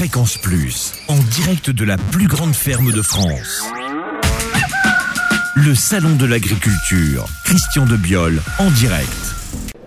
Fréquence Plus, en direct de la plus grande ferme de France. Le Salon de l'Agriculture, Christian de Biol, en direct.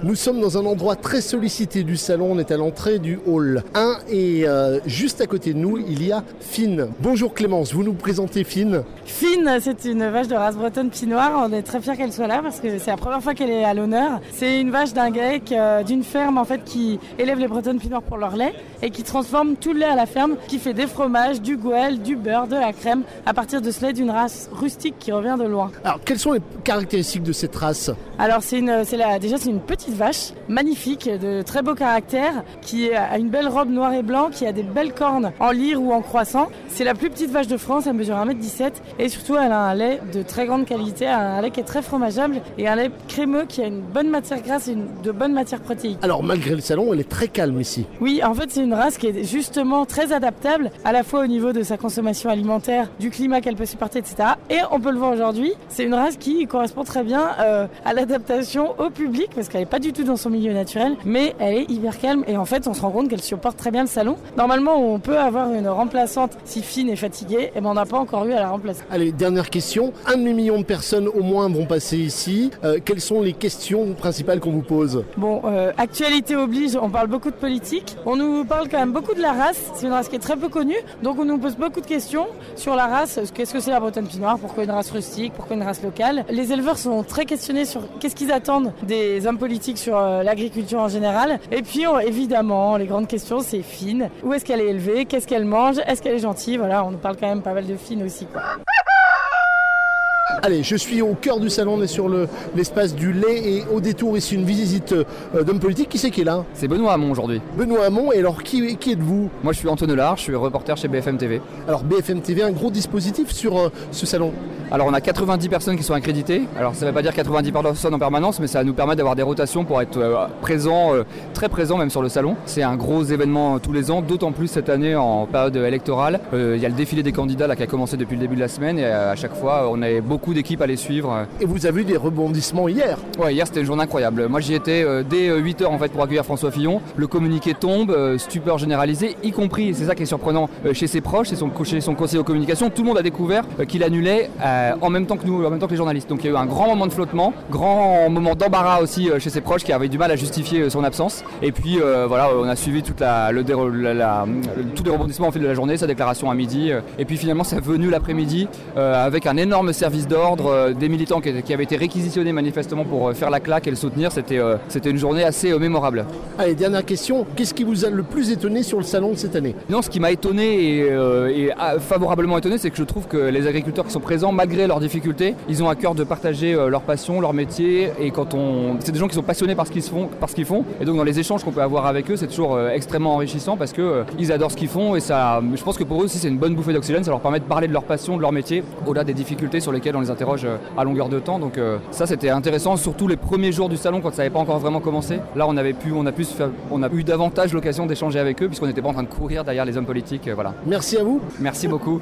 Nous sommes dans un endroit très sollicité du salon, on est à l'entrée du hall 1 et euh, juste à côté de nous il y a Fine. Bonjour Clémence, vous nous présentez Fine Fine, c'est une vache de race bretonne Pinot Noir, on est très fiers qu'elle soit là parce que c'est la première fois qu'elle est à l'honneur. C'est une vache d'un GAEC euh, d'une ferme en fait qui élève les bretonnes Noir pour leur lait et qui transforme tout le lait à la ferme, qui fait des fromages, du goël, du beurre, de la crème à partir de ce lait d'une race rustique qui revient de loin. Alors quelles sont les caractéristiques de cette race? Alors c'est une, c'est la, déjà c'est une petite vache magnifique, de très beau caractère, qui a une belle robe noire et blanc, qui a des belles cornes en lyre ou en croissant. C'est la plus petite vache de France, elle mesure 1m17 et surtout elle a un lait de très grande qualité, un lait qui est très fromageable et un lait crémeux qui a une bonne matière grasse et une, de bonnes matières protéiques. Alors malgré le salon, elle est très calme ici. Oui, en fait c'est une race qui est justement très adaptable à la fois au niveau de sa consommation alimentaire, du climat qu'elle peut supporter, etc. Et on peut le voir aujourd'hui, c'est une race qui correspond très bien euh, à l'adaptation au public parce qu'elle n'est pas du tout dans son milieu naturel, mais elle est hyper calme et en fait on se rend compte qu'elle supporte très bien le salon. Normalement on peut avoir une remplaçante si fine et fatiguée, et ben on n'a pas encore eu à la remplacer. Allez, dernière question. Un demi-million de personnes au moins vont passer ici. Euh, quelles sont les questions principales qu'on vous pose Bon, euh, actualité oblige, on parle beaucoup de politique. On nous parle quand même beaucoup de la race. C'est une race qui est très peu connue, donc on nous pose beaucoup de questions sur la race. Qu'est-ce que c'est la bretonne pinot noir Pourquoi une race rustique? Pourquoi une race locale? Les éleveurs sont très questionnés sur qu'est-ce qu'ils attendent des hommes politiques sur euh, l'agriculture en général. Et puis évidemment, les grandes questions, c'est fine. Où est-ce qu'elle est élevée? Qu'est-ce qu'elle mange? Est-ce qu'elle est gentille? Voilà, on parle quand même pas mal de fine aussi. Allez, je suis au cœur du salon, on est sur l'espace du lait et au détour ici une visite euh, d'homme politique. Qui c'est qui est là? C'est Benoît Hamon aujourd'hui. Benoît Hamon, et alors qui, qui êtes-vous? Moi je suis Antoine Lard, je suis reporter chez BFM TV. Alors BFM TV, un gros dispositif sur euh, ce salon? Alors on a 90 personnes qui sont accréditées. Alors ça ne veut pas dire 90 personnes en permanence, mais ça nous permet d'avoir des rotations pour être euh, présent, très présent même sur le salon. C'est un gros événement tous les ans, d'autant plus cette année en période électorale. Il y a le défilé des candidats là, qui a commencé depuis le début de la semaine et à chaque fois on a beaucoup d'équipes à les suivre. Et vous avez eu des rebondissements hier Ouais, hier c'était une journée incroyable. Moi j'y étais euh, dès 8h en fait pour accueillir François Fillon. Le communiqué tombe, euh, stupeur généralisée, y compris, c'est ça qui est surprenant, euh, chez ses proches, chez son, chez son conseiller aux communications, tout le monde a découvert qu'il annulait en même temps que nous, en même temps que les journalistes. Donc il y a eu un grand moment de flottement, grand moment d'embarras aussi chez ses proches qui avaient du mal à justifier son absence. Et puis voilà, on a suivi toute la, le, la, tous les rebondissements au fil de la journée, sa déclaration à midi. Et puis finalement c'est venu l'après-midi avec un énorme service d'ordre des militants qui, avaient été réquisitionnés manifestement pour euh, faire la claque et le soutenir. C'était euh, une journée assez euh, mémorable. Allez, dernière question. Qu'est-ce qui vous a le plus étonné sur le salon de cette année? Non, ce qui m'a étonné et, ah, favorablement étonné, c'est que je trouve que les agriculteurs qui sont présents, malgré leurs difficultés, ils ont à cœur de partager leur passion, leur métier. Et quand on, c'est des gens qui sont passionnés par ce qu'ils font, par ce qu'ils font. Et donc dans les échanges qu'on peut avoir avec eux, c'est toujours extrêmement enrichissant parce que ils adorent ce qu'ils font et ça, je pense que pour eux aussi c'est une bonne bouffée d'oxygène. Ça leur permet de parler de leur passion, de leur métier, au-delà des difficultés sur lesquelles on les interroge à longueur de temps. Donc euh, ça c'était intéressant, surtout les premiers jours du salon quand ça n'avait pas encore vraiment commencé. Là on avait pu, on a pu faire, on a eu davantage l'occasion d'échanger avec eux puisqu'on n'était pas en train de courir derrière les hommes politiques. Euh, voilà. Merci à vous. Merci beaucoup.